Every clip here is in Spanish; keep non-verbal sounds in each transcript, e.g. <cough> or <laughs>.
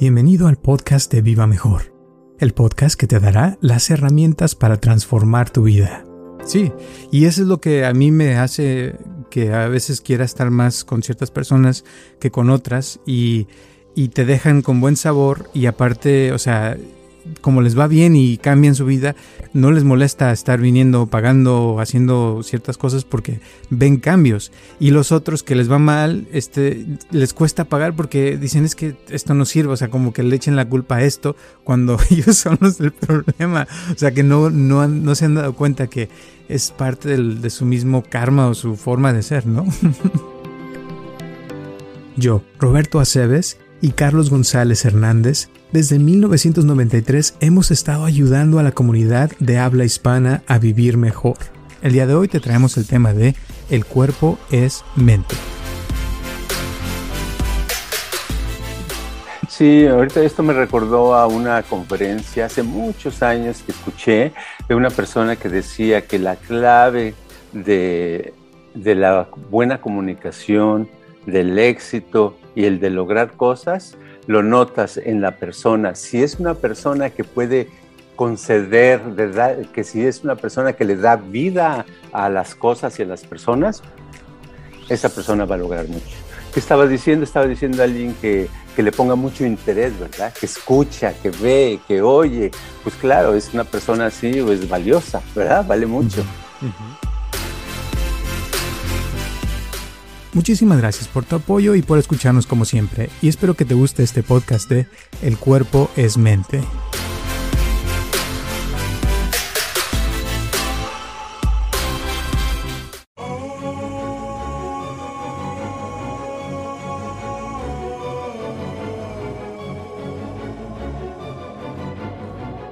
Bienvenido al podcast de Viva Mejor, el podcast que te dará las herramientas para transformar tu vida. Sí, y eso es lo que a mí me hace que a veces quiera estar más con ciertas personas que con otras y, y te dejan con buen sabor y aparte, o sea, como les va bien y cambian su vida, no les molesta estar viniendo, pagando, haciendo ciertas cosas porque ven cambios. Y los otros que les va mal, este, les cuesta pagar porque dicen es que esto no sirve, o sea, como que le echen la culpa a esto cuando <laughs> ellos son los del problema. O sea, que no, no, no se han dado cuenta que es parte del, de su mismo karma o su forma de ser, ¿no? <laughs> Yo, Roberto Aceves, y Carlos González Hernández, desde 1993 hemos estado ayudando a la comunidad de habla hispana a vivir mejor. El día de hoy te traemos el tema de El cuerpo es mente. Sí, ahorita esto me recordó a una conferencia hace muchos años que escuché de una persona que decía que la clave de, de la buena comunicación, del éxito y el de lograr cosas, lo notas en la persona. Si es una persona que puede conceder, que si es una persona que le da vida a las cosas y a las personas, esa persona va a lograr mucho. ¿Qué estaba diciendo? Estaba diciendo a alguien que, que le ponga mucho interés, ¿verdad? Que escucha, que ve, que oye. Pues claro, es una persona así, es pues, valiosa, ¿verdad? Vale mucho. Muchísimas gracias por tu apoyo y por escucharnos como siempre, y espero que te guste este podcast de El cuerpo es mente.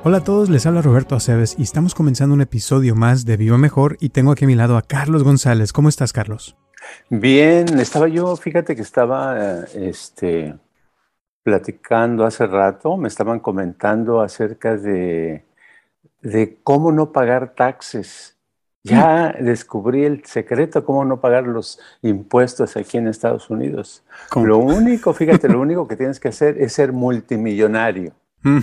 Hola a todos, les habla Roberto Aceves y estamos comenzando un episodio más de Viva Mejor y tengo aquí a mi lado a Carlos González. ¿Cómo estás, Carlos? Bien, estaba yo, fíjate que estaba este, platicando hace rato, me estaban comentando acerca de, de cómo no pagar taxes. Ya descubrí el secreto, cómo no pagar los impuestos aquí en Estados Unidos. Lo único, fíjate, lo único que tienes que hacer es ser multimillonario. Mm.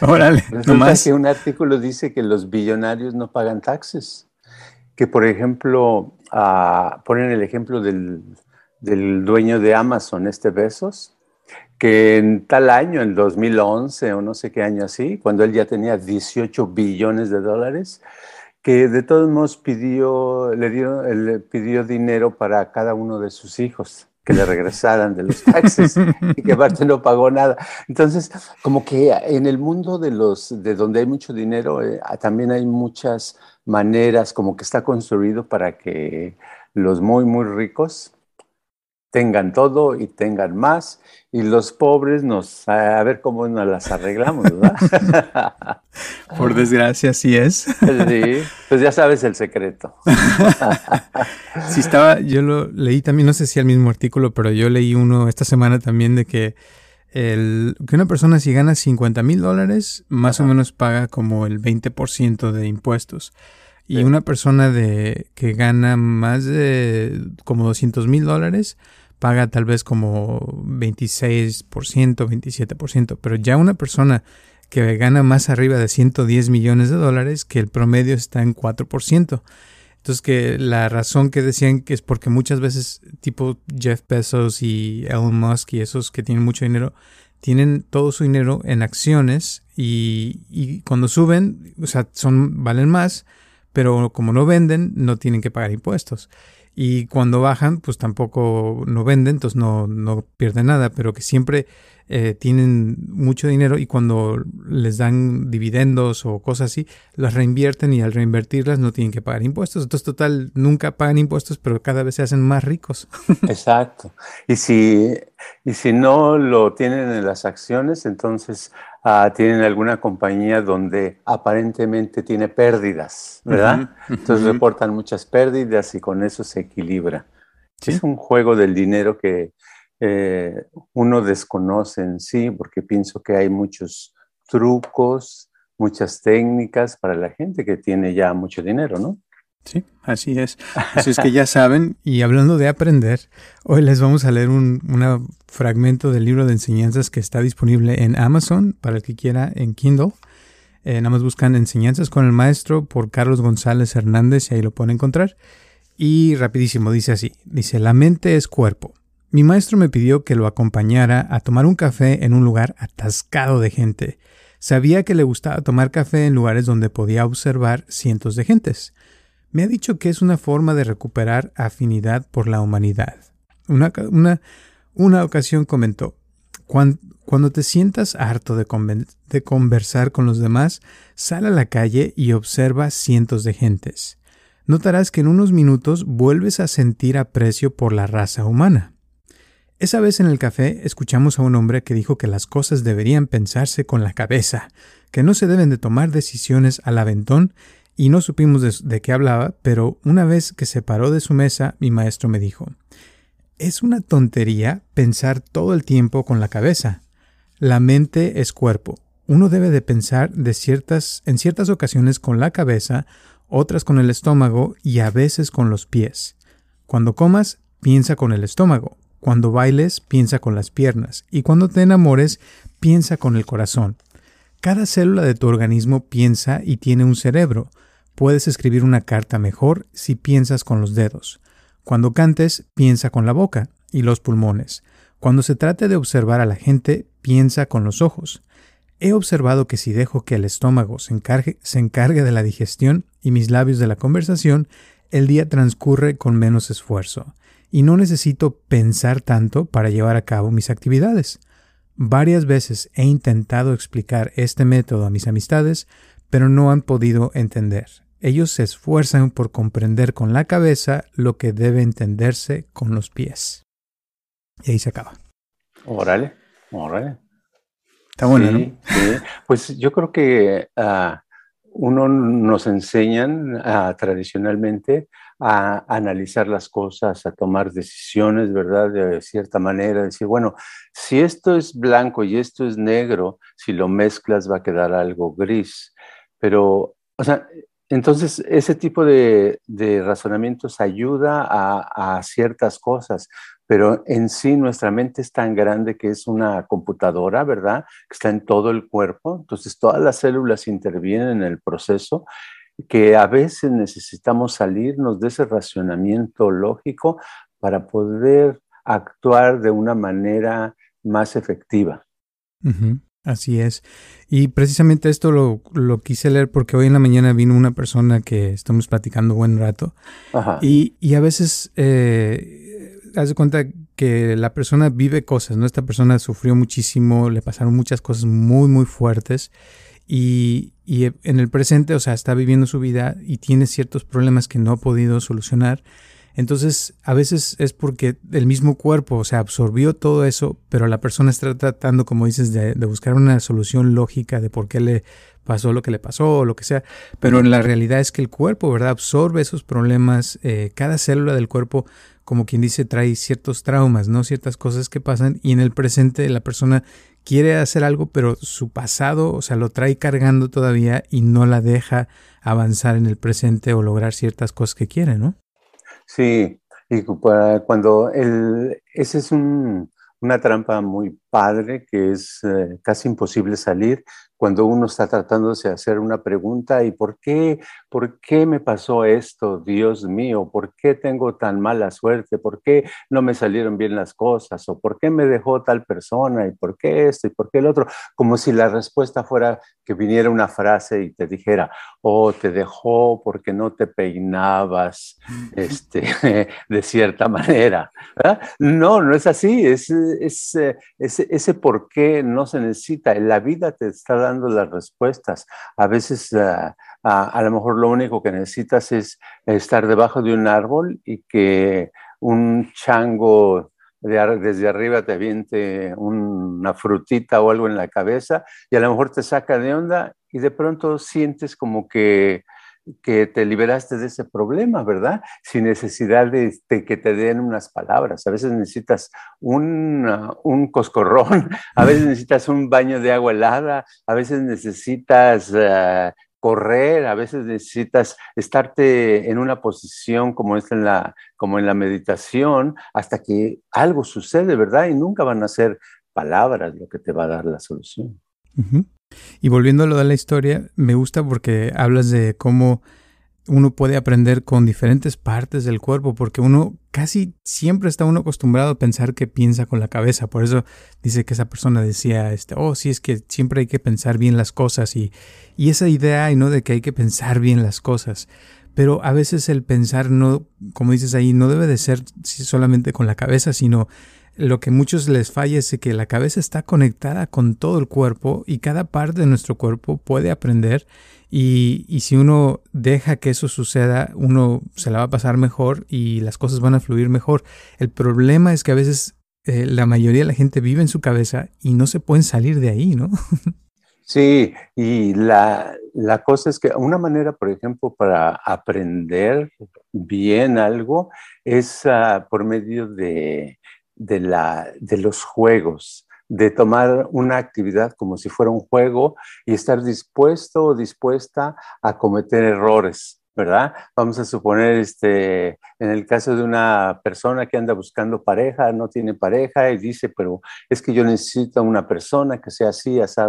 <laughs> Órale, Resulta que un artículo dice que los billonarios no pagan taxes que, por ejemplo, ponen el ejemplo del, dueño de Amazon, este Besos, que en tal año, en 2011 o no sé qué año así, cuando él ya tenía 18 billones de dólares, que de todos modos pidió, le dio, le pidió dinero para cada uno de sus hijos que le regresaran de los taxes <laughs> y que aparte no pagó nada. Entonces, como que en el mundo de los de donde hay mucho dinero, eh, también hay muchas maneras, como que está construido para que los muy, muy ricos tengan todo y tengan más, y los pobres nos, a ver cómo nos las arreglamos, ¿verdad? <laughs> Por desgracia, sí es. Sí, pues ya sabes el secreto. <laughs> Sí, estaba, yo lo leí también, no sé si el mismo artículo, pero yo leí uno esta semana también de que el, que una persona si gana 50 mil dólares, más o menos paga como el 20% de impuestos. Y una persona de que gana más de como 200 mil dólares paga tal vez como 26%, 27%. Pero ya una persona que gana más arriba de 110 millones de dólares, que el promedio está en 4%. Entonces que la razón que decían que es porque muchas veces tipo Jeff Bezos y Elon Musk y esos que tienen mucho dinero, tienen todo su dinero en acciones y, y cuando suben, o sea, son, valen más, pero como no venden, no tienen que pagar impuestos. Y cuando bajan, pues tampoco no venden, entonces no, no pierden nada, pero que siempre eh, tienen mucho dinero y cuando les dan dividendos o cosas así, las reinvierten y al reinvertirlas no tienen que pagar impuestos. Entonces, total, nunca pagan impuestos, pero cada vez se hacen más ricos. <laughs> Exacto. Y si, y si no lo tienen en las acciones, entonces ah, tienen alguna compañía donde aparentemente tiene pérdidas, ¿verdad? Entonces reportan muchas pérdidas y con eso se equilibra. Es un juego del dinero que eh, uno desconoce en sí, porque pienso que hay muchos trucos, muchas técnicas para la gente que tiene ya mucho dinero, ¿no? Sí, así es. Así es que ya saben, y hablando de aprender, hoy les vamos a leer un fragmento del libro de enseñanzas que está disponible en Amazon para el que quiera en Kindle. Eh, nada más buscan Enseñanzas con el Maestro por Carlos González Hernández y ahí lo pueden encontrar. Y rapidísimo, dice así, dice, la mente es cuerpo. Mi maestro me pidió que lo acompañara a tomar un café en un lugar atascado de gente. Sabía que le gustaba tomar café en lugares donde podía observar cientos de gentes. Me ha dicho que es una forma de recuperar afinidad por la humanidad. Una, una, ocasión comentó, cuando, te sientas harto de, de conversar con los demás, sal a la calle y observa cientos de gentes. Notarás que en unos minutos vuelves a sentir aprecio por la raza humana. Esa vez en el café escuchamos a un hombre que dijo que las cosas deberían pensarse con la cabeza, que no se deben de tomar decisiones al aventón y no supimos de, qué hablaba, pero una vez que se paró de su mesa, mi maestro me dijo, es una tontería pensar todo el tiempo con la cabeza. La mente es cuerpo. Uno debe de pensar en ciertas ocasiones con la cabeza, otras con el estómago y a veces con los pies. Cuando comas, piensa con el estómago. Cuando bailes, piensa con las piernas. Y cuando te enamores, piensa con el corazón. Cada célula de tu organismo piensa y tiene un cerebro. Puedes escribir una carta mejor si piensas con los dedos. Cuando cantes, piensa con la boca y los pulmones. Cuando se trate de observar a la gente, piensa con los ojos. He observado que si dejo que el estómago se encargue, se encargue de la digestión y mis labios de la conversación, el día transcurre con menos esfuerzo, y no necesito pensar tanto para llevar a cabo mis actividades. Varias veces he intentado explicar este método a mis amistades, pero no han podido entender. Ellos se esfuerzan por comprender con la cabeza lo que debe entenderse con los pies. Y ahí se acaba. Órale, órale. Está bueno, ¿no? Pues yo creo que uh, uno nos enseñan tradicionalmente a analizar las cosas, a tomar decisiones, ¿verdad? De cierta manera, decir, bueno, si esto es blanco y esto es negro, si lo mezclas va a quedar algo gris. Pero, o sea, entonces, ese tipo de, razonamientos ayuda a, ciertas cosas, pero en sí nuestra mente es tan grande que es una computadora, ¿verdad? Que está en todo el cuerpo. Entonces, todas las células intervienen en el proceso que a veces necesitamos salirnos de ese racionamiento lógico para poder actuar de una manera más efectiva. Así es. Y precisamente esto lo, lo, quise leer porque hoy en la mañana vino una persona que estamos platicando buen rato. Y, y, a veces, eh, haz de cuenta que la persona vive cosas, ¿no? Esta persona sufrió muchísimo, le pasaron muchas cosas muy, muy fuertes. Y, y en el presente, o sea, está viviendo su vida y tiene ciertos problemas que no ha podido solucionar. Entonces, a veces es porque el mismo cuerpo, o sea, absorbió todo eso, pero la persona está tratando, como dices, de, buscar una solución lógica de por qué le pasó lo que le pasó o lo que sea. Pero en la realidad es que el cuerpo, ¿verdad? Absorbe esos problemas. Eh, cada célula del cuerpo, como quien dice, trae ciertos traumas, ¿no? Ciertas cosas que pasan y en el presente la persona quiere hacer algo, pero su pasado, o sea, lo trae cargando todavía y no la deja avanzar en el presente o lograr ciertas cosas que quiere, ¿no? Sí, y cuando el, ese es una trampa muy padre que es eh, casi imposible salir cuando uno está tratando de hacer una pregunta y ¿por qué, por qué me pasó esto, Dios mío? ¿Por qué tengo tan mala suerte? ¿Por qué no me salieron bien las cosas? ¿O por qué me dejó tal persona? ¿Y por qué esto? ¿Y por qué el otro? Como si la respuesta fuera que viniera una frase y te dijera, oh, te dejó porque no te peinabas este, <laughs> de cierta manera. No, no es así. Es, es, eh, ese por qué no se necesita. La vida te está dando dando las respuestas. A veces ah, a, lo mejor lo único que necesitas es estar debajo de un árbol y que un chango desde arriba te aviente una frutita o algo en la cabeza y a lo mejor te saca de onda y de pronto sientes como que que te liberaste de ese problema, ¿verdad? Sin necesidad de, que te den unas palabras. A veces necesitas un, un, coscorrón, <laughs> a veces necesitas un baño de agua helada, a veces necesitas eh, correr, a veces necesitas estarte en una posición como es en la, como en la meditación, hasta que algo sucede, ¿verdad? Y nunca van a ser palabras lo que te va a dar la solución. Y volviendo a lo de la historia, me gusta porque hablas de cómo uno puede aprender con diferentes partes del cuerpo, porque uno casi siempre está uno acostumbrado a pensar que piensa con la cabeza. Por eso dice que esa persona decía, este, oh, sí, es que siempre hay que pensar bien las cosas y, y esa idea, ¿no? De que hay que pensar bien las cosas. Pero a veces el pensar no, como dices ahí, no debe de ser solamente con la cabeza, sino lo que muchos les falla es que la cabeza está conectada con todo el cuerpo y cada parte de nuestro cuerpo puede aprender y, si uno deja que eso suceda, uno se la va a pasar mejor y las cosas van a fluir mejor. El problema es que a veces eh, la mayoría de la gente vive en su cabeza y no se pueden salir de ahí, ¿no? <laughs> Sí, y la, cosa es que una manera, por ejemplo, para aprender bien algo es ah, por medio de, de, la, de los juegos de tomar una actividad como si fuera un juego y estar dispuesto o dispuesta a cometer errores. ¿Verdad? Vamos a suponer, este, en el caso de una persona que anda buscando pareja, no tiene pareja y dice, pero es que yo necesito una persona que sea así, así,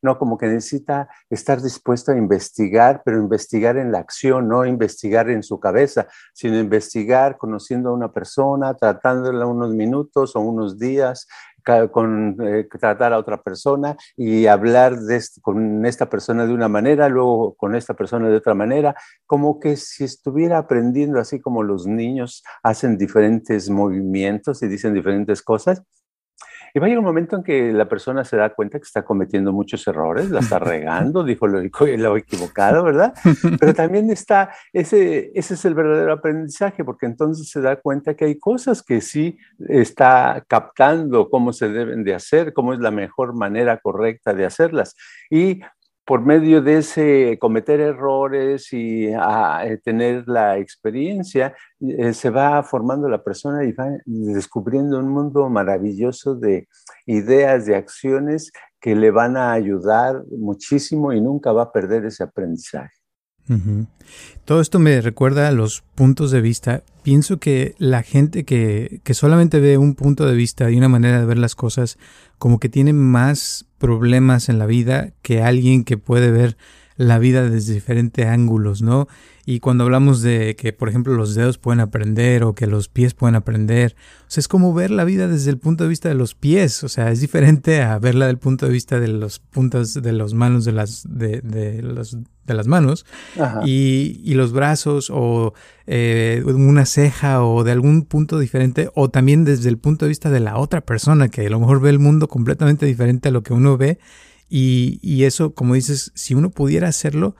no, como que necesita estar dispuesto a investigar, pero investigar en la acción, no investigar en su cabeza, sino investigar conociendo a una persona, tratándola unos minutos o unos días, eh, tratar a otra persona y hablar con esta persona de una manera, luego con esta persona de otra manera, como que si estuviera aprendiendo así como los niños hacen diferentes movimientos y dicen diferentes cosas, y va a llegar un momento en que la persona se da cuenta que está cometiendo muchos errores, la está <laughs> regando, dijo lo, lo equivocado, ¿verdad? Pero también está, ese, ese es el verdadero aprendizaje, porque entonces se da cuenta que hay cosas que sí está captando cómo se deben de hacer, cómo es la mejor manera correcta de hacerlas. Y por medio de ese cometer errores y a, eh, tener la experiencia, eh, se va formando la persona y va descubriendo un mundo maravilloso de ideas, de acciones que le van a ayudar muchísimo y nunca va a perder ese aprendizaje. Todo esto me recuerda a los puntos de vista. Pienso que la gente que, que, solamente ve un punto de vista y una manera de ver las cosas, como que tiene más problemas en la vida que alguien que puede ver la vida desde diferentes ángulos, ¿no? Y cuando hablamos de que, por ejemplo, los dedos pueden aprender o que los pies pueden aprender, o sea, es como ver la vida desde el punto de vista de los pies, o sea, es diferente a verla del punto de vista de los puntas de las manos de las, de, de los, de las manos y, y, los brazos o eh, una ceja o de algún punto diferente o también desde el punto de vista de la otra persona que a lo mejor ve el mundo completamente diferente a lo que uno ve y, eso, como dices, si uno pudiera hacerlo,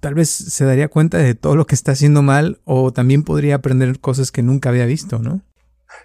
tal vez se daría cuenta de todo lo que está haciendo mal o también podría aprender cosas que nunca había visto, ¿no?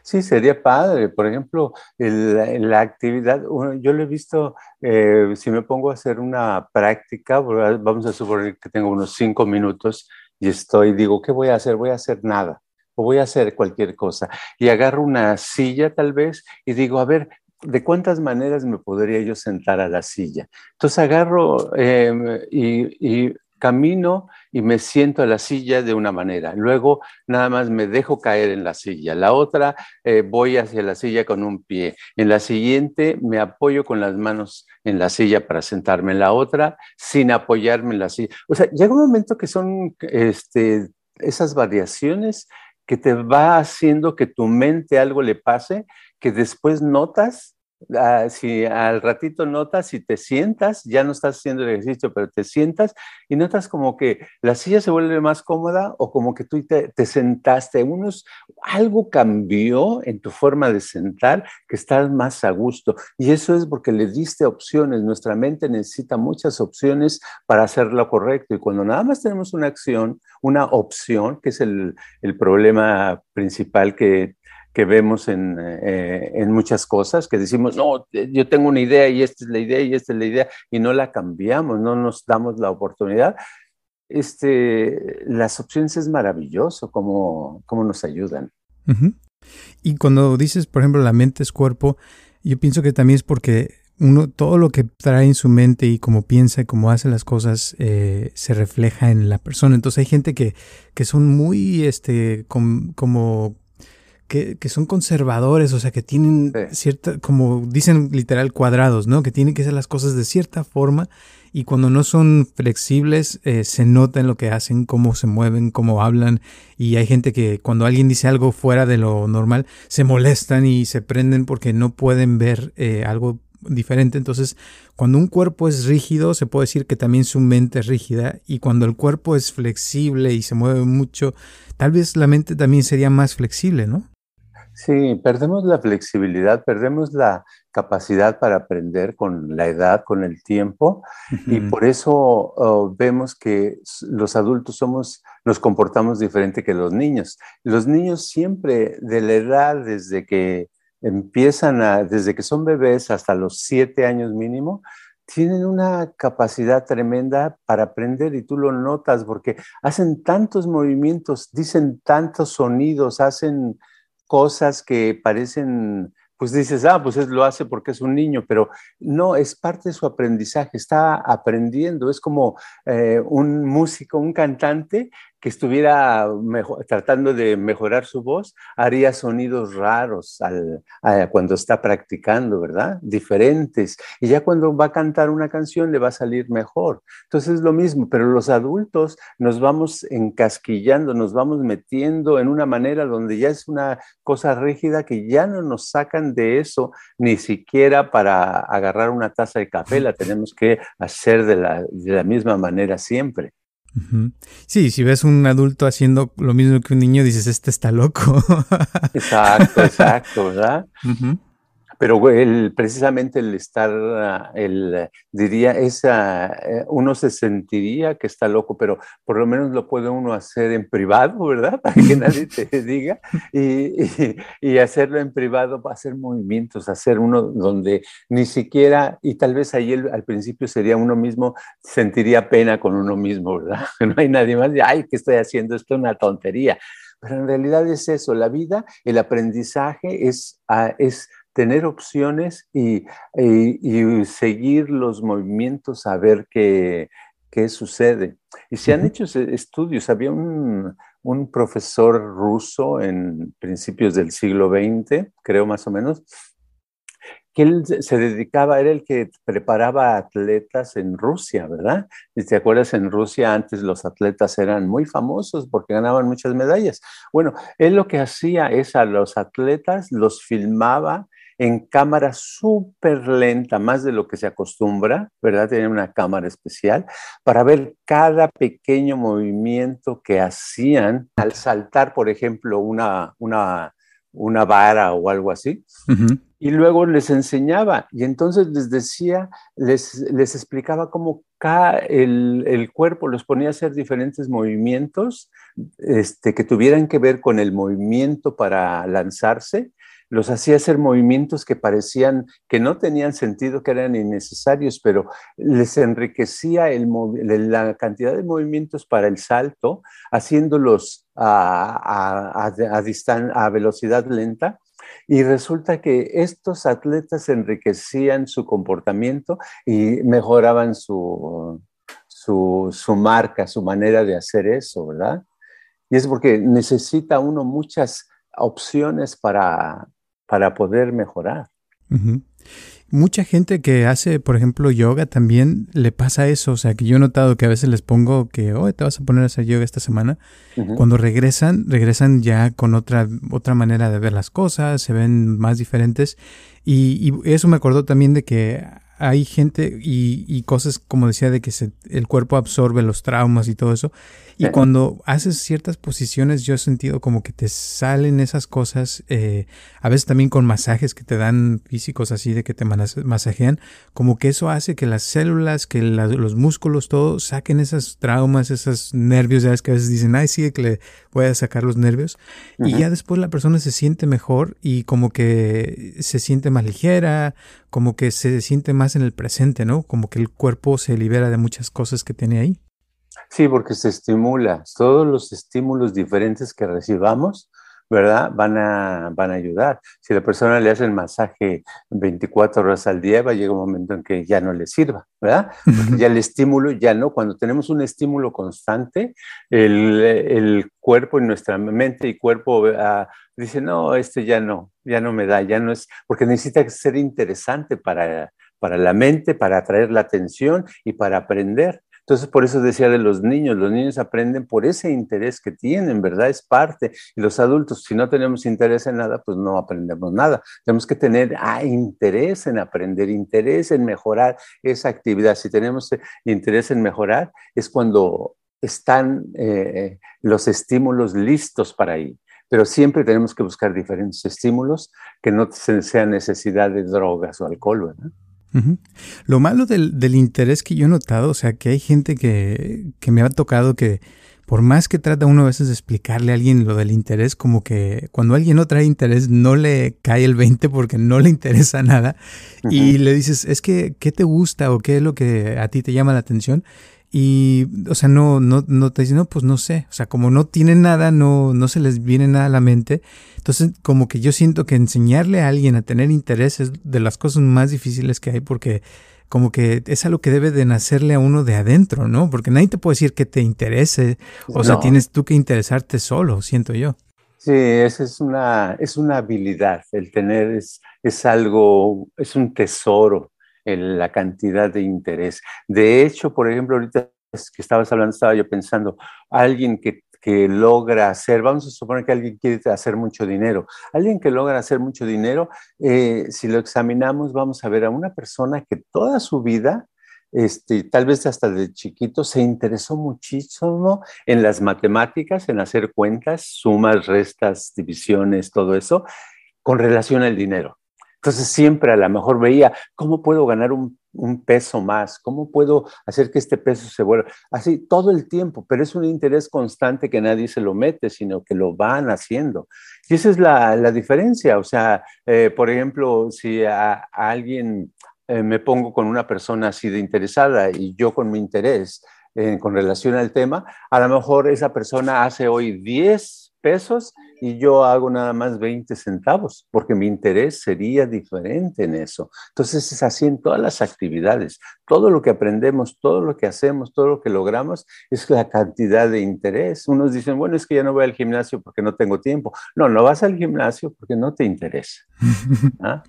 Sí, sería padre. Por ejemplo, la actividad, yo lo he visto, eh, si me pongo a hacer una práctica, vamos a suponer que tengo unos cinco minutos y estoy, digo, ¿qué voy a hacer? Voy a hacer nada o voy a hacer cualquier cosa. Y agarro una silla tal vez y digo, a ver, ¿de cuántas maneras me podría yo sentar a la silla? Entonces agarro em, y, camino y me siento a la silla de una manera. Luego nada más me dejo caer en la silla. La otra eh, voy hacia la silla con un pie. En la siguiente me apoyo con las manos en la silla para sentarme. En la otra sin apoyarme en la silla. O sea, llega un momento que son este, esas variaciones que te va haciendo que tu mente algo le pase, que después notas Ah, si al ratito notas y te sientas, ya no estás haciendo el ejercicio, pero te sientas y notas como que la silla se vuelve más cómoda o como que tú te, sentaste, unos, algo cambió en tu forma de sentar que estás más a gusto. Y eso es porque le diste opciones. Nuestra mente necesita muchas opciones para hacer lo correcto. Y cuando nada más tenemos una acción, una opción, que es el, el problema principal que que vemos eh, en, muchas cosas, que decimos, no, yo tengo una idea y esta es la idea y esta es la idea, y no la cambiamos, no nos damos la oportunidad. Este, las opciones es maravilloso cómo, cómo nos ayudan. Y cuando dices, por ejemplo, la mente es cuerpo, yo pienso que también es porque uno, todo lo que trae en su mente y cómo piensa y cómo hace las cosas eh, se refleja en la persona. Entonces hay gente que, que son muy, este, como, que, que, son conservadores, o sea, que tienen cierta, como dicen literal cuadrados, ¿no? Que tienen que hacer las cosas de cierta forma y cuando no son flexibles eh, se nota en lo que hacen, cómo se mueven, cómo hablan y hay gente que cuando alguien dice algo fuera de lo normal se molestan y se prenden porque no pueden ver eh, algo diferente. Entonces, cuando un cuerpo es rígido, se puede decir que también su mente es rígida y cuando el cuerpo es flexible y se mueve mucho, tal vez la mente también sería más flexible, ¿no? Sí, perdemos la flexibilidad, perdemos la capacidad para aprender con la edad, con el tiempo, y por eso vemos que los adultos somos, nos comportamos diferente que los niños. Los niños siempre, de la edad desde que empiezan a, desde que son bebés hasta los siete años mínimo, tienen una capacidad tremenda para aprender y tú lo notas porque hacen tantos movimientos, dicen tantos sonidos, hacen cosas que parecen, pues dices, ah, pues lo hace porque es un niño, pero no, es parte de su aprendizaje, está aprendiendo, es como eh, un músico, un cantante que estuviera tratando de mejorar su voz, haría sonidos raros cuando está practicando, ¿verdad? Diferentes. Y ya cuando va a cantar una canción le va a salir mejor. Entonces es lo mismo, pero los adultos nos vamos encasquillando, nos vamos metiendo en una manera donde ya es una cosa rígida que ya no nos sacan de eso ni siquiera para agarrar una taza de café, la tenemos que hacer de la, de la misma manera siempre. Sí, si ves un adulto haciendo lo mismo que un niño, dices, este está loco. exacto, exacto, ¿verdad? Pero el, precisamente el estar, ah, el, diría, esa, eh, uno se sentiría que está loco, pero por lo menos lo puede uno hacer en privado, ¿verdad? <laughs> Para que nadie te <laughs> diga. Y, y, hacerlo en privado, hacer movimientos, hacer uno donde ni siquiera, y tal vez ahí al principio sería uno mismo, sentiría pena con uno mismo, ¿verdad? <laughs> No hay nadie más, ay, ¿qué estoy haciendo? Esto es una tontería. Pero en realidad es eso, la vida, el aprendizaje es, ah, es tener opciones y, seguir los movimientos a ver qué, qué sucede. Y se han hecho estudios, había un, un, profesor ruso en principios del siglo XX, creo más o menos, que él se dedicaba, era el que preparaba atletas en Rusia, ¿verdad? Y te acuerdas, en Rusia antes los atletas eran muy famosos porque ganaban muchas medallas. Bueno, él lo que hacía es a los atletas los filmaba en cámara súper lenta, más de lo que se acostumbra, ¿verdad? Tenía una cámara especial para ver cada pequeño movimiento que hacían al saltar, por ejemplo, una, una, una vara o algo así. Y luego les enseñaba y entonces les decía, les, les explicaba cómo el, el, cuerpo los ponía a hacer diferentes movimientos este, que tuvieran que ver con el movimiento para lanzarse los hacía hacer movimientos que parecían que no tenían sentido, que eran innecesarios, pero les enriquecía el, la cantidad de movimientos para el salto, haciéndolos a, a, a velocidad lenta. Y resulta que estos atletas enriquecían su comportamiento y mejoraban su, su, su marca, su manera de hacer eso, ¿verdad? Y es porque necesita uno muchas opciones para, para poder mejorar. Mucha gente que hace, por ejemplo, yoga también le pasa eso. O sea, que yo he notado que a veces les pongo que, oh, te vas a poner a hacer yoga esta semana. Cuando regresan, regresan ya con otra, otra manera de ver las cosas, se ven más diferentes. Y, y eso me acordó también de que hay gente y, y, cosas, como decía, de que se, el cuerpo absorbe los traumas y todo eso. Y cuando haces ciertas posiciones, yo he sentido como que te salen esas cosas, eh, a veces también con masajes que te dan físicos así de que te masajean, como que eso hace que las células, que los músculos, todo, saquen esas traumas, esos nervios, ya ves que a veces dicen, ay, sí, que le voy a sacar los nervios. Y ya después la persona se siente mejor y como que se siente más ligera, como que se siente más en el presente, ¿no? Como que el cuerpo se libera de muchas cosas que tiene ahí. Sí, porque se estimula. Todos los estímulos diferentes que recibamos ¿verdad? Van a, van a ayudar. Si la persona le hace el masaje 24 horas al día, va a llegar un momento en que ya no le sirva, ¿verdad? Porque ya el estímulo, ya no. Cuando tenemos un estímulo constante, el, el cuerpo y nuestra mente y cuerpo uh, dice, no, este ya no, ya no me da, ya no es, porque necesita ser interesante para, para la mente, para atraer la atención y para aprender. Entonces, por eso decía de los niños, los niños aprenden por ese interés que tienen, ¿verdad? Es parte. Y los adultos, si no tenemos interés en nada, pues no aprendemos nada. Tenemos que tener ah, interés en aprender, interés en mejorar esa actividad. Si tenemos interés en mejorar, es cuando están eh, los estímulos listos para ir. Pero siempre tenemos que buscar diferentes estímulos que no sean necesidad de drogas o alcohol, ¿verdad? Lo malo del, del, interés que yo he notado, o sea, que hay gente que, que, me ha tocado que por más que trata uno a veces de explicarle a alguien lo del interés, como que cuando alguien no trae interés no le cae el 20 porque no le interesa nada. Y le dices, es que, ¿qué te gusta o qué es lo que a ti te llama la atención? Y, o sea, no, no, no te dicen, no, pues no sé. O sea, como no tienen nada, no, no se les viene nada a la mente. Entonces, como que yo siento que enseñarle a alguien a tener interés es de las cosas más difíciles que hay porque como que es algo que debe de nacerle a uno de adentro, ¿no? Porque nadie te puede decir que te interese. O sea, tienes tú que interesarte solo, siento yo. Sí, esa es una, es una habilidad. El tener es, es algo, es un tesoro en la cantidad de interés. De hecho, por ejemplo, ahorita que estabas hablando, estaba yo pensando, alguien que, que logra hacer, vamos a suponer que alguien quiere hacer mucho dinero, alguien que logra hacer mucho dinero, eh, si lo examinamos, vamos a ver a una persona que toda su vida este, tal vez hasta de chiquito, se interesó muchísimo en las matemáticas, en hacer cuentas, sumas, restas, divisiones, todo eso, con relación al dinero. Entonces siempre a lo mejor veía, ¿cómo puedo ganar un, peso más? ¿Cómo puedo hacer que este peso se vuelva? Así todo el tiempo, pero es un interés constante que nadie se lo mete, sino que lo van haciendo. Y esa es la, diferencia. O sea, eh, por ejemplo, si a, alguien eh, me pongo con una persona así de interesada y yo con mi interés eh, con relación al tema, a lo mejor esa persona hace hoy 10 pesos y yo hago nada más 20 centavos, porque mi interés sería diferente en eso. Entonces es así en todas las actividades. Todo lo que aprendemos, todo lo que hacemos, todo lo que logramos es la cantidad de interés. Unos dicen, bueno, es que ya no voy al gimnasio porque no tengo tiempo. No, no vas al gimnasio porque no te interesa. <laughs>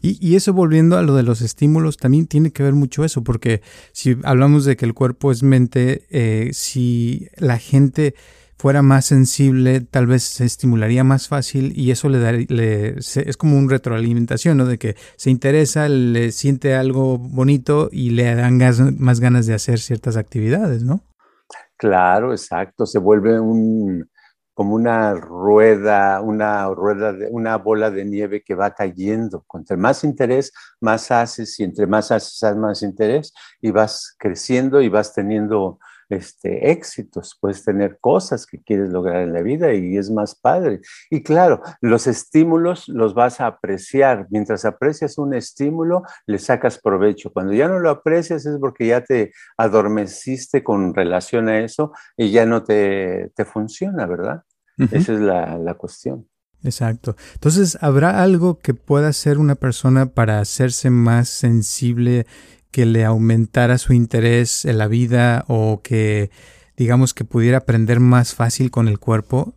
Y, y, eso volviendo a lo de los estímulos, también tiene que ver mucho eso, porque si hablamos de que el cuerpo es mente, eh, si la gente fuera más sensible, tal vez se estimularía más fácil y eso le, da, le es como un retroalimentación, ¿no? De que se interesa, le siente algo bonito y le dan más ganas de hacer ciertas actividades, ¿no? Claro, exacto. Se vuelve un como una rueda, una rueda, de, una bola de nieve que va cayendo. Entre más interés, más haces y entre más haces, más interés y vas creciendo y vas teniendo este, éxitos, puedes tener cosas que quieres lograr en la vida y es más padre. Y claro, los estímulos los vas a apreciar. Mientras aprecias un estímulo, le sacas provecho. Cuando ya no lo aprecias es porque ya te adormeciste con relación a eso y ya no te, te funciona, ¿verdad? Esa es la, la cuestión. Exacto. Entonces, ¿habrá algo que pueda hacer una persona para hacerse más sensible que le aumentara su interés en la vida o que digamos que pudiera aprender más fácil con el cuerpo?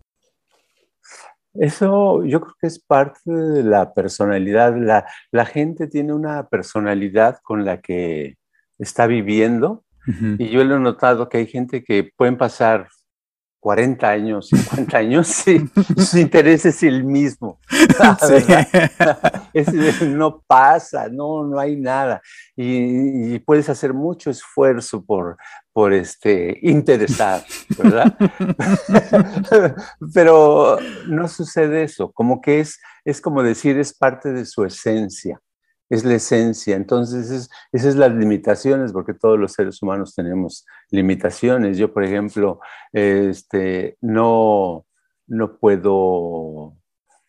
Eso yo creo que es parte de la personalidad. La, la gente tiene una personalidad con la que está viviendo y yo lo he notado que hay gente que pueden pasar 40 años, 50 años, y su interés es el mismo. <laughs> no pasa, no, no hay nada. Y, puedes hacer mucho esfuerzo por, por este, interesar, ¿verdad? <laughs> Pero no sucede eso, como que es, es como decir, es parte de su esencia es la esencia. Entonces, es, esas son las limitaciones, porque todos los seres humanos tenemos limitaciones. Yo, por ejemplo, este, no, no puedo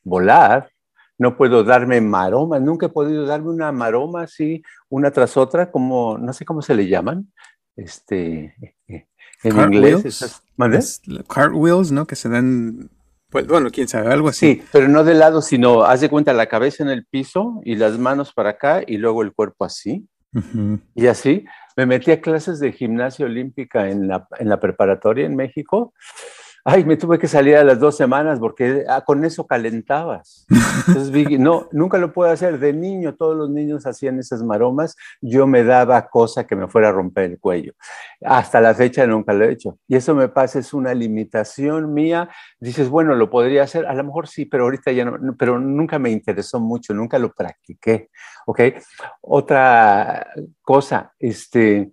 volar, no puedo darme maromas, nunca he podido darme una maroma así, una tras otra, como, no sé cómo se le llaman, este, en inglés. cartwheels, ¿no? Que se dan Pues bueno, quién sabe, algo así. Sí, pero no de lado, sino haz de cuenta la cabeza en el piso y las manos para acá y luego el cuerpo así. Y así. Me metí a clases de gimnasia olímpica en la, en la preparatoria en México ay, me tuve que salir a las dos semanas porque ah, con eso calentabas. Entonces, no, nunca lo puedo hacer. De niño, todos los niños hacían esas maromas, yo me daba cosa que me fuera a romper el cuello. Hasta la fecha nunca lo he hecho. Y eso me pasa, es una limitación mía. Dices, bueno, lo podría hacer, a lo mejor sí, pero ahorita ya no, pero nunca me interesó mucho, nunca lo practiqué. ¿Ok? Otra cosa, este,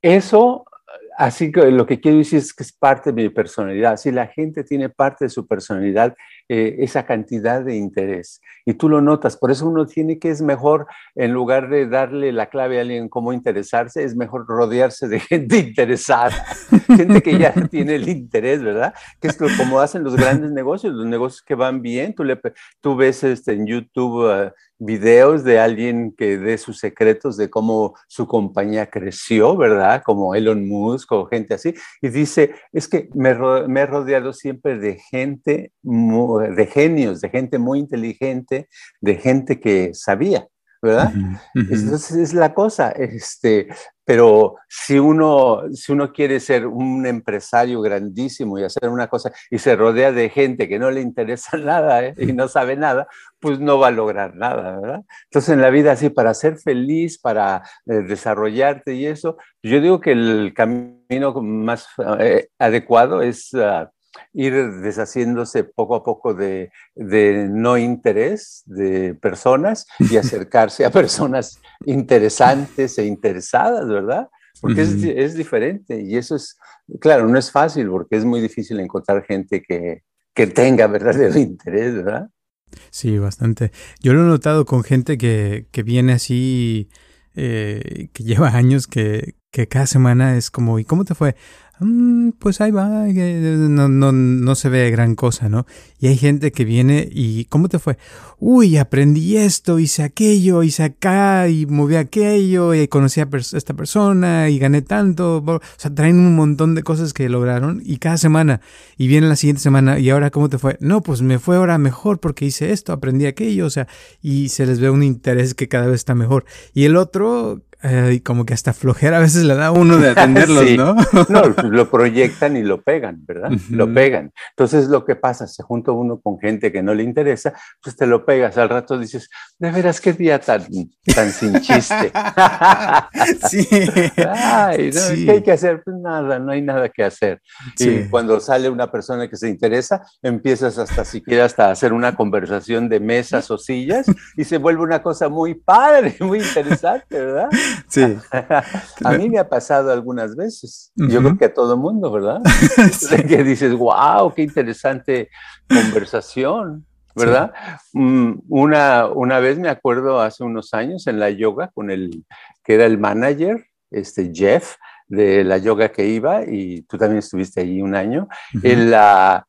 eso así que lo que quiero decir es que es parte de mi personalidad. Si la gente tiene parte de su personalidad, eh, esa cantidad de interés, y tú lo notas, por eso uno tiene que es mejor, en lugar de darle la clave a alguien cómo interesarse, es mejor rodearse de <laughs> gente interesada, gente que ya <laughs> tiene el interés, ¿verdad? Que es como hacen los grandes negocios, los negocios que van bien, tú, le, tú ves este, en YouTube... Uh, videos de alguien que dé sus secretos de cómo su compañía creció, ¿verdad? Como Elon Musk o gente así. Y dice, es que me, he rodeado siempre de gente, de genios, de gente muy inteligente, de gente que sabía. ¿verdad? Entonces es la cosa, este, pero si uno, si uno quiere ser un empresario grandísimo y hacer una cosa y se rodea de gente que no le interesa <laughs> nada ¿eh? y no sabe nada, pues no va a lograr nada, ¿verdad? Entonces en la vida así, para ser feliz, para eh, desarrollarte y eso, yo digo que el camino más eh, adecuado es... Ah, ir deshaciéndose poco a poco de, de, no interés de personas y <laughs> acercarse a personas interesantes e interesadas, ¿verdad? Porque es, es, diferente y eso es, claro, no es fácil porque es muy difícil encontrar gente que, que tenga verdadero <laughs> interés, ¿verdad? Sí, bastante. Yo lo he notado con gente que, que viene así, eh, que lleva años, que, que cada semana es como, ¿y cómo te fue? Mm, pues ahí va, no, no, no se ve gran cosa, ¿no? Y hay gente que viene y, ¿cómo te fue? Uy, aprendí esto, hice aquello, hice acá y moví aquello y conocí a esta persona y gané tanto. O sea, traen un montón de cosas que lograron y cada semana y viene la siguiente semana y ahora, ¿cómo te fue? No, pues me fue ahora mejor porque hice esto, aprendí aquello, o sea, y se les ve un interés que cada vez está mejor. Y el otro, y como que hasta flojera a veces le da uno de atenderlos, <laughs> ¿no? no, pues lo proyectan y lo pegan, ¿verdad? Lo pegan. Entonces lo que pasa, se junta uno con gente que no le interesa, pues te lo pegas. Al rato dices, de veras, qué día tan, tan sin chiste. <laughs> sí. Ay, ¿Qué hay que hacer? Pues nada, no hay nada que hacer. Y cuando sale una persona que se interesa, empiezas hasta siquiera hasta hacer una conversación de mesas o sillas y se vuelve una cosa muy padre, muy interesante, ¿verdad? Sí. <laughs> a mí me ha pasado algunas veces. Yo creo que a todo mundo, ¿verdad? <laughs> <laughs> Que dices, wow, qué interesante conversación, ¿verdad? Mm, una, una vez me acuerdo hace unos años en la yoga con el que era el manager, este Jeff, de la yoga que iba, y tú también estuviste allí un año. en la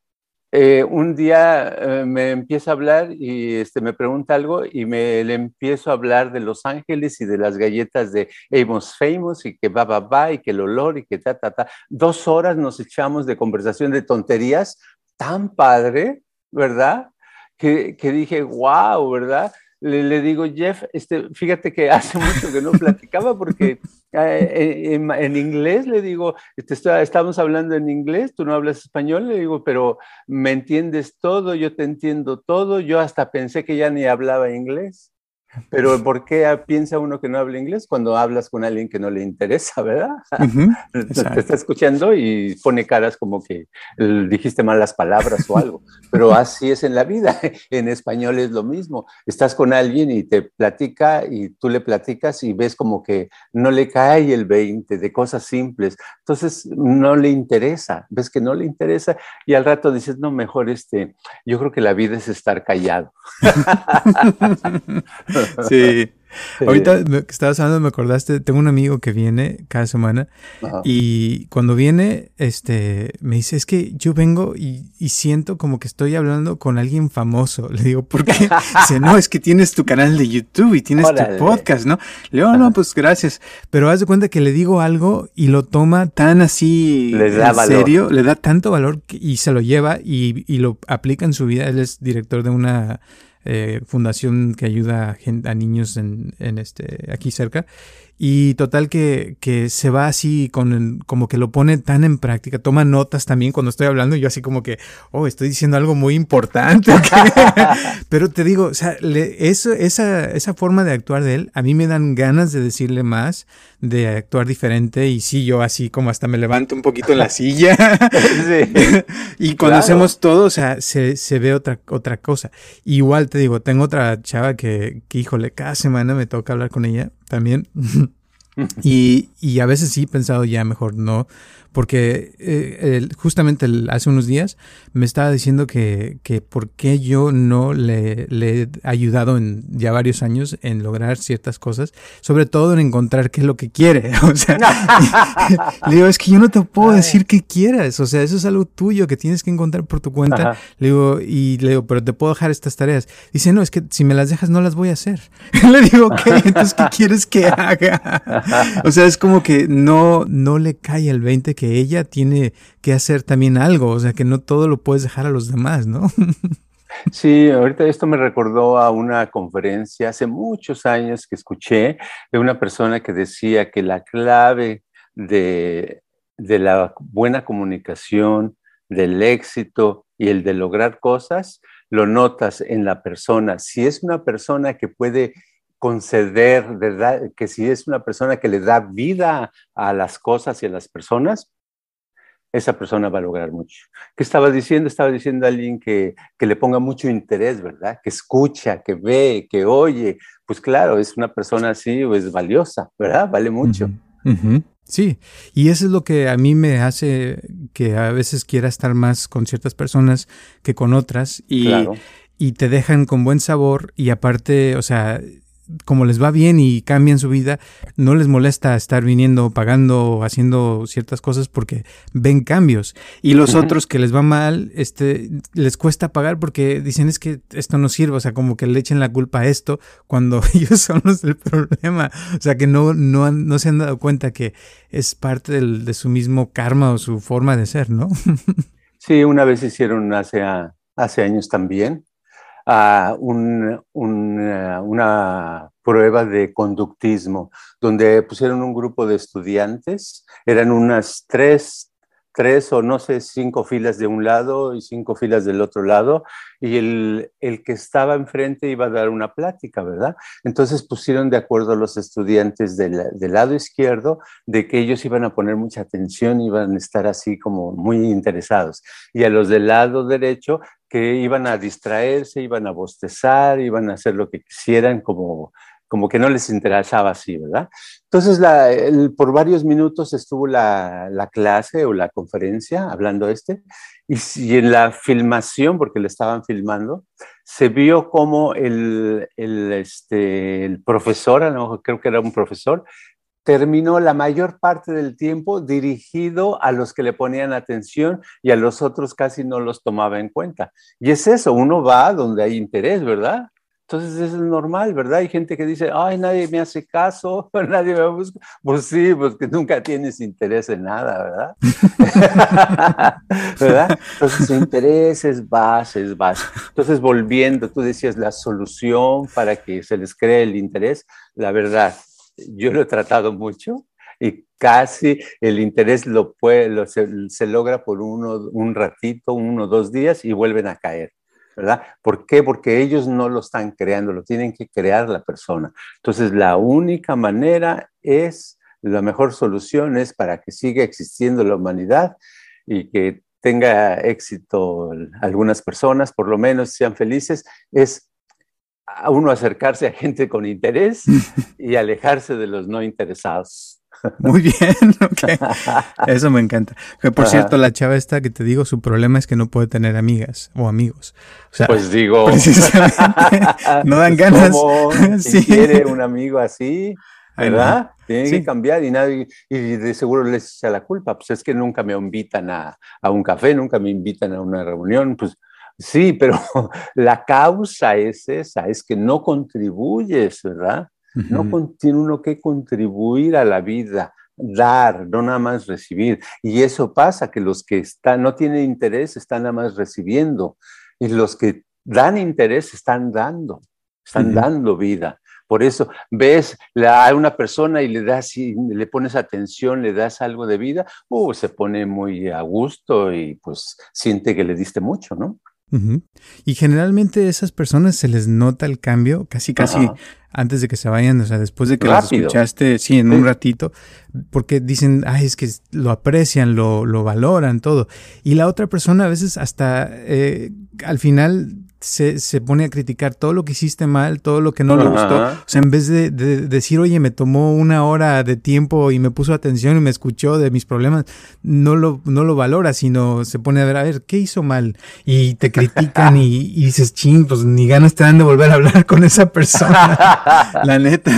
eh, un día eh, me empieza a hablar y este, me pregunta algo y me le empiezo a hablar de Los Ángeles y de las galletas de Amos Famous y que va, va, va y que el olor y que ta, ta, ta. Dos horas nos echamos de conversación de tonterías tan padre, ¿verdad? Que, que dije, wow, ¿verdad? Le, digo, Jeff, este, fíjate que <laughs> hace mucho que no platicaba porque eh, en, inglés le digo, este, estamos hablando en inglés, tú no hablas español, le digo, pero me entiendes todo, yo te entiendo todo, yo hasta pensé que ya ni hablaba inglés. Pero ¿por qué piensa uno que no habla inglés cuando hablas con alguien que no le interesa, verdad? <laughs> te está escuchando y pone caras como que dijiste mal las palabras o algo. Pero así es en la vida. <laughs> En español es lo mismo. Estás con alguien y te platica y tú le platicas y ves como que no le cae el 20 de cosas simples. Entonces no le interesa. Ves que no le interesa y al rato dices, no, mejor este, yo creo que la vida es estar callado. <laughs> <laughs> Sí. Ahorita que estabas hablando, me acordaste, tengo un amigo que viene cada semana y cuando viene, este, me dice, es que yo vengo y, siento como que estoy hablando con alguien famoso. <laughs> Le digo, ¿por qué? <laughs> dice, no, es que tienes tu canal de YouTube y tienes tu podcast, ¿no? Le digo, no, pues gracias. Pero haz de cuenta que le digo algo y lo toma tan así en serio, le da tanto valor y se lo lleva y, y lo aplica en su vida. Él es director de una eh, fundación que ayuda a, a niños en, en, este, aquí cerca. Y total que, que se va así con como que lo pone tan en práctica, toma notas también cuando estoy hablando, yo así como que, oh, estoy diciendo algo muy importante. <laughs> Pero te digo, o sea, eso, esa, esa forma de actuar de él, a mí me dan ganas de decirle más, de actuar diferente y sí, yo así como hasta me levanto un poquito en la silla. <laughs> <laughs> y cuando hacemos todo, o sea, se, se, ve otra, otra cosa. Igual te digo, tengo otra chava que, que, híjole, cada semana me toca hablar con ella también. <laughs> <laughs> y, y a veces sí he pensado ya mejor no, porque eh, justamente hace unos días me estaba diciendo que, que por qué yo no le, le, he ayudado en ya varios años en lograr ciertas cosas, sobre todo en encontrar qué es lo que quiere. <laughs> O sea, <laughs> le digo, es que yo no te puedo decir qué quieras, o sea, eso es algo tuyo que tienes que encontrar por tu cuenta. Le digo, y le digo, pero te puedo dejar estas tareas. Dice, no, es que si me las dejas no las voy a hacer. <laughs> le digo, ok, entonces, ¿qué quieres que haga? o sea, es como que no, no le cae el 20 que ella tiene que hacer también algo, o sea, que no todo lo puedes dejar a los demás, ¿no? <laughs> Sí, ahorita esto me recordó a una conferencia hace muchos años que escuché de una persona que decía que la clave de, de la buena comunicación, del éxito y el de lograr cosas, lo notas en la persona. Si es una persona que puede conceder, ¿verdad? Que si es una persona que le da vida a las cosas y a las personas, esa persona va a lograr mucho. ¿Qué estaba diciendo? Estaba diciendo a alguien que, que, le ponga mucho interés, ¿verdad? Que escucha, que ve, que oye. Pues claro, es una persona así, es pues, valiosa, ¿verdad? Vale mucho. Sí, y eso es lo que a mí me hace que a veces quiera estar más con ciertas personas que con otras y, y te dejan con buen sabor y aparte, o sea, como les va bien y cambian su vida, no les molesta estar viniendo, pagando, haciendo ciertas cosas porque ven cambios. Y los otros que les va mal, este, les cuesta pagar porque dicen es que esto no sirve, o sea, como que le echen la culpa a esto cuando <laughs> ellos son los del problema. O sea, que no, no, no se han dado cuenta que es parte del, de su mismo karma o su forma de ser, ¿no? <laughs> sí, una vez hicieron hace, hace años también a un, una prueba de conductismo, donde pusieron un grupo de estudiantes, eran unas tres, tres o no sé, cinco filas de un lado y cinco filas del otro lado, y el, el, que estaba enfrente iba a dar una plática, ¿verdad? Entonces pusieron de acuerdo a los estudiantes del, del lado izquierdo de que ellos iban a poner mucha atención, iban a estar así como muy interesados, y a los del lado derecho que iban a distraerse, iban a bostezar, iban a hacer lo que quisieran, como, como que no les interesaba así, ¿verdad? Entonces, la, por varios minutos estuvo la, la, clase o la conferencia hablando este, y, y, en la filmación, porque le estaban filmando, se vio como el, el, este, el profesor, a lo mejor creo que era un profesor, terminó la mayor parte del tiempo dirigido a los que le ponían atención y a los otros casi no los tomaba en cuenta. Y es eso, uno va donde hay interés, ¿verdad? Entonces es normal, ¿verdad? Hay gente que dice, ay, nadie me hace caso, <laughs> nadie me busca. Pues sí, pues que nunca tienes interés en nada, ¿verdad? <laughs> ¿verdad? Entonces interés es base, es base. Entonces volviendo, tú decías la solución para que se les cree el interés, la verdad, yo lo he tratado mucho y casi el interés lo se, logra por uno, un ratito, uno o dos días y vuelven a caer. ¿Verdad? ¿Por qué? Porque ellos no lo están creando, lo tienen que crear la persona. Entonces, la única manera es, la mejor solución es para que siga existiendo la humanidad y que tenga éxito algunas personas, por lo menos sean felices, es a uno acercarse a gente con interés <laughs> y alejarse de los no interesados. Muy bien, <laughs> ok. Eso me encanta. Que por cierto, la chava esta que te digo, su problema es que no puede tener amigas o amigos. O sea, pues digo, <laughs> no dan ganas. <laughs> Si quiere un amigo así, ¿verdad? Tiene que cambiar y nadie, y de seguro les echa la culpa. Pues es que nunca me invitan a, a un café, nunca me invitan a una reunión. Pues sí, pero la causa es esa, es que no contribuyes, ¿verdad? No tiene uno que contribuir a la vida, dar, no nada más recibir. Y eso pasa, que los que están, no tienen interés están nada más recibiendo. Y los que dan interés están dando, están dando vida. Por eso ves a una persona y le das, y le pones atención, le das algo de vida, uh, se pone muy a gusto y pues siente que le diste mucho, ¿no? Y generalmente a esas personas se les nota el cambio casi casi antes de que se vayan, o sea, después de que las escuchaste, sí, en un ratito, porque dicen, ay, es que lo aprecian, lo, lo valoran, todo. Y la otra persona a veces hasta eh, al final se, se, pone a criticar todo lo que hiciste mal, todo lo que no le gustó. O sea, en vez de, decir, oye, me tomó una hora de tiempo y me puso atención y me escuchó de mis problemas, no lo, no lo valora, sino se pone a ver, a ver, ¿qué hizo mal? Y te critican y, dices, ching, pues ni ganas te dan de volver a hablar con esa persona. <laughs> La neta.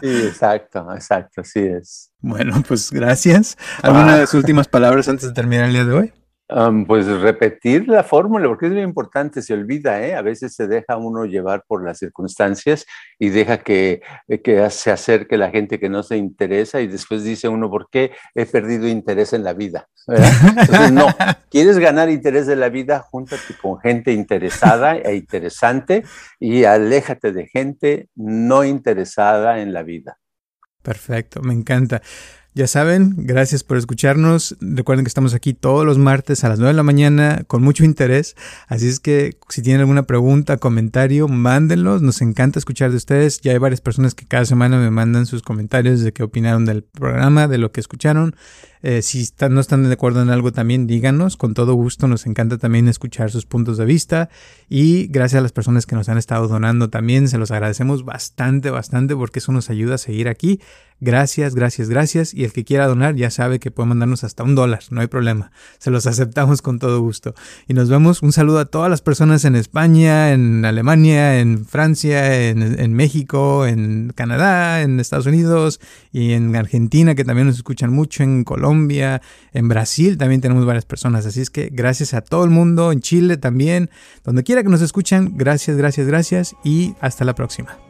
sí, exacto, exacto, así es. Bueno, pues gracias. ¿Algunas últimas palabras antes de terminar el día de hoy? Pues repetir la fórmula, porque es muy importante, se olvida, ¿eh? a veces se deja uno llevar por las circunstancias y deja que, eh, que se acerque la gente que no se interesa y después dice uno, ¿por qué he perdido interés en la vida? Entonces, no, <laughs> quieres ganar interés de la vida, júntate con gente interesada e interesante y aléjate de gente no interesada en la vida. Perfecto, me encanta. Ya saben, gracias por escucharnos. Recuerden que estamos aquí todos los martes a las 9 de la mañana con mucho interés. Así es que si tienen alguna pregunta, comentario, mándenlos. Nos encanta escuchar de ustedes. Ya hay varias personas que cada semana me mandan sus comentarios de qué opinaron del programa, de lo que escucharon. Eh, si no están de acuerdo en algo también, díganos. Con todo gusto, nos encanta también escuchar sus puntos de vista. Y gracias a las personas que nos han estado donando también, se los agradecemos bastante, bastante, porque eso nos ayuda a seguir aquí. Gracias, gracias, gracias. Y el que quiera donar ya sabe que puede mandarnos hasta un dólar, no hay problema. Se los aceptamos con todo gusto. Y nos vemos. Un saludo a todas las personas en España, en Alemania, en Francia, en, México, en Canadá, en Estados Unidos y en Argentina, que también nos escuchan mucho, en Colombia, en Brasil también tenemos varias personas. Así es que gracias a todo el mundo, en Chile también, donde quiera que nos escuchan, gracias, gracias, gracias y hasta la próxima.